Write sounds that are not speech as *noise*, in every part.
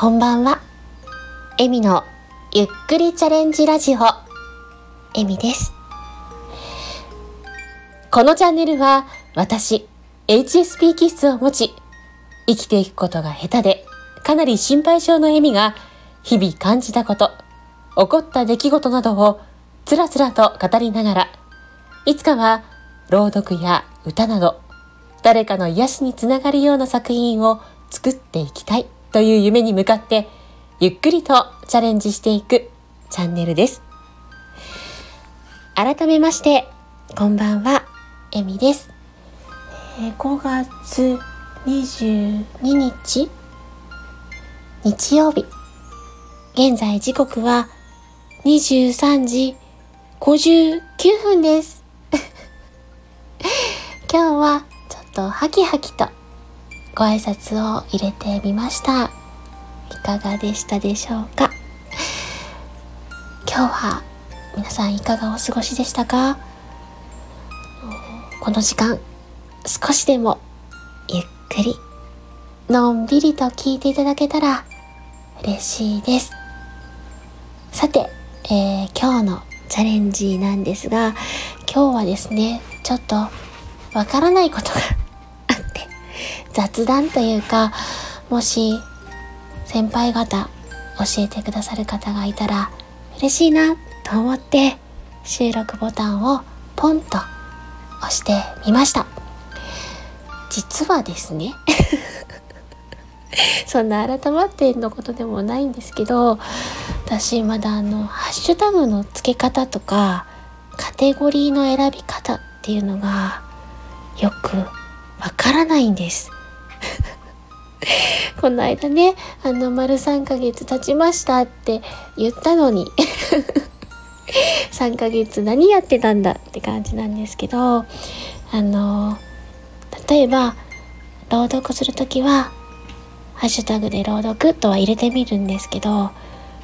こんばんは。エミのゆっくりチャレンジラジオ。エミです。このチャンネルは私、HSP 気質を持ち、生きていくことが下手で、かなり心配性のエミが、日々感じたこと、起こった出来事などをつらつらと語りながら、いつかは朗読や歌など、誰かの癒しにつながるような作品を作っていきたいという夢に向かって、ゆっくりとチャレンジしていくチャンネルです。改めまして、こんばんは、エミです。えー5月22日、日曜日。現在時刻は23時59分です。*laughs* 今日はちょっとハキハキとご挨拶を入れてみました。いかがでしたでしょうか？今日は皆さんいかがお過ごしでしたか？この時間少しでもゆっくりのんびりと聞いていただけたら嬉しいです。さて、えー今日のチャレンジなんですが今日はですねちょっとわからないことが雑談というかもし先輩方教えてくださる方がいたら嬉しいなと思って収録ボタンをポンと押してみました。実はですね *laughs* そんな改まってのことでもないんですけど私まだあのハッシュタグの付け方とかカテゴリーの選び方っていうのがよくわからないんです。*laughs* この間ねあの丸3ヶ月経ちましたって言ったのに。*laughs* 3ヶ月何やってたんだって感じなんですけどあの例えば朗読する時はハッシュタグで朗読とは入れてみるんですけど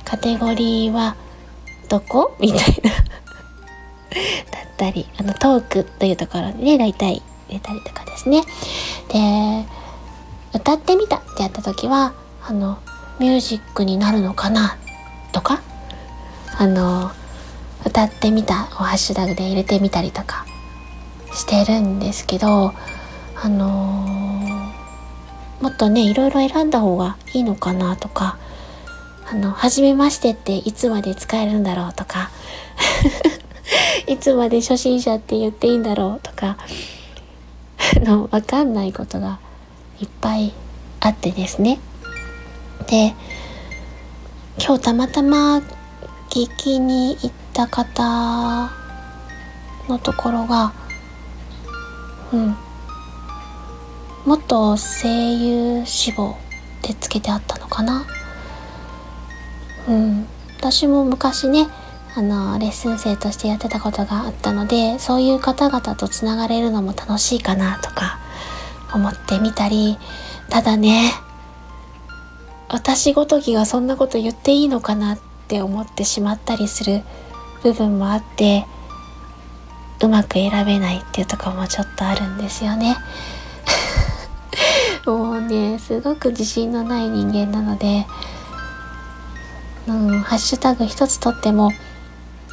カテゴリーはどこ？みたいな。*laughs* だったりあのトークというところにね大体入れたりとかですね。で歌ってみたってやった時はあのミュージックになるのかなとかあの歌ってみたをハッシュタグで入れてみたりとかしてるんですけどあのもっとねいろいろ選んだ方がいいのかなとかあの「初めまして」っていつまで使えるんだろうとか *laughs* いつまで初心者って言っていいんだろうとかあの分かんないことがいっぱいあってですね。で今日たまたま聞きに行った方のところがうん。元声優志望ってつけてあったのかな。うん。私も昔ねあのレッスン生としてやってたことがあったのでそういう方々とつながれるのも楽しいかなとか思ってみたりただね私ごときがそんなこと言っていいのかなって思ってしまったりする部分もあってうまく選べないっていうとこもちょっとあるんですよね。*laughs* もうねすごく自信のない人間なので、うん、ハッシュタグ一つとっても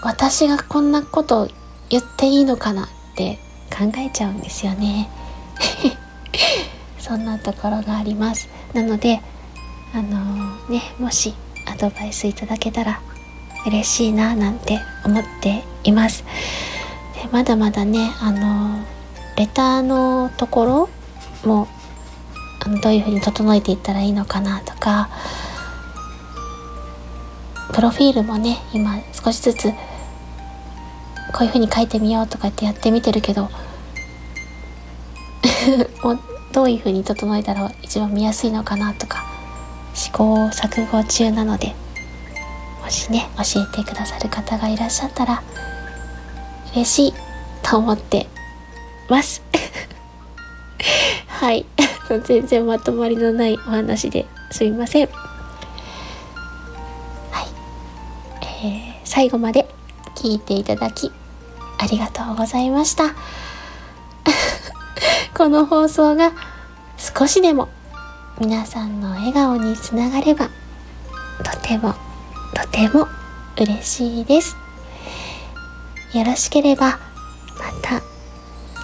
私がこんなこと言っていいのかなって考えちゃうんですよね。*laughs* そんなところがあります。なのであのねもしアドバイスいただけたら嬉しいななんて思っています。でまだまだねあのレターのところもあのどういうふうに整えていったらいいのかなとかプロフィールもね今少しずつこういうふうに書いてみようとかってやってみてるけどもう *laughs* どういうふうに整えたら一番見やすいのかなとか試行錯誤中なのでもしね教えてくださる方がいらっしゃったら嬉しいと思ってます。*laughs* はい。*laughs* 全然まとまりのないお話ですみません。はい、えー最後まで聞いていただきありがとうございました。この放送が少しでも皆さんの笑顔につながればとてもとても嬉しいです。よろしければまた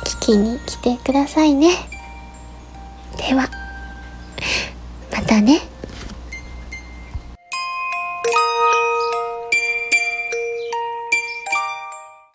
聞きに来てくださいね。ではまたね。